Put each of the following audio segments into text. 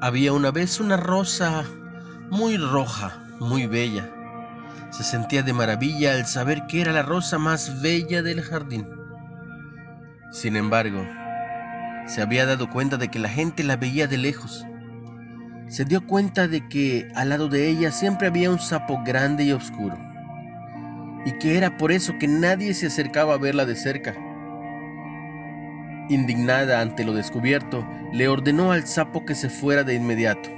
Había una vez una rosa muy roja, muy bella. Se sentía de maravilla al saber que era la rosa más bella del jardín. Sin embargo, se había dado cuenta de que la gente la veía de lejos. Se dio cuenta de que al lado de ella siempre había un sapo grande y oscuro, y que era por eso que nadie se acercaba a verla de cerca. Indignada ante lo descubierto, le ordenó al sapo que se fuera de inmediato.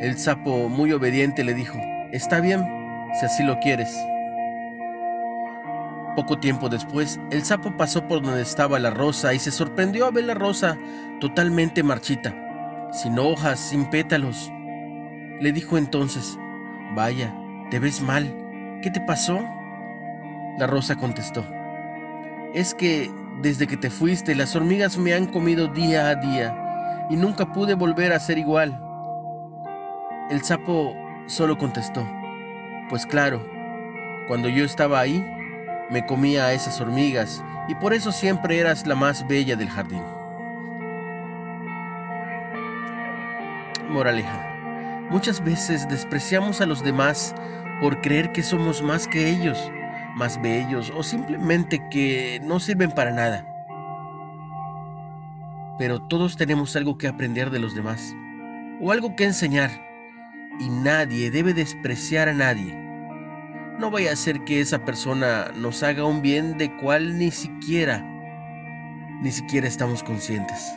El sapo, muy obediente, le dijo, Está bien, si así lo quieres. Poco tiempo después, el sapo pasó por donde estaba la rosa y se sorprendió a ver la rosa totalmente marchita, sin hojas, sin pétalos. Le dijo entonces, Vaya, te ves mal, ¿qué te pasó? La rosa contestó, Es que desde que te fuiste, las hormigas me han comido día a día y nunca pude volver a ser igual. El sapo solo contestó, pues claro, cuando yo estaba ahí, me comía a esas hormigas y por eso siempre eras la más bella del jardín. Moraleja, muchas veces despreciamos a los demás por creer que somos más que ellos más bellos o simplemente que no sirven para nada. Pero todos tenemos algo que aprender de los demás o algo que enseñar y nadie debe despreciar a nadie. No vaya a ser que esa persona nos haga un bien de cual ni siquiera, ni siquiera estamos conscientes.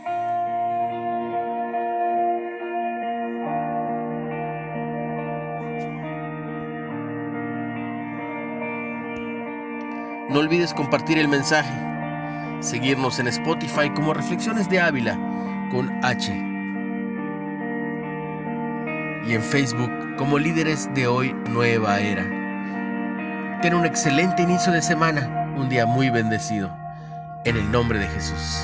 No olvides compartir el mensaje, seguirnos en Spotify como Reflexiones de Ávila con H y en Facebook como Líderes de Hoy Nueva Era. Ten un excelente inicio de semana, un día muy bendecido. En el nombre de Jesús.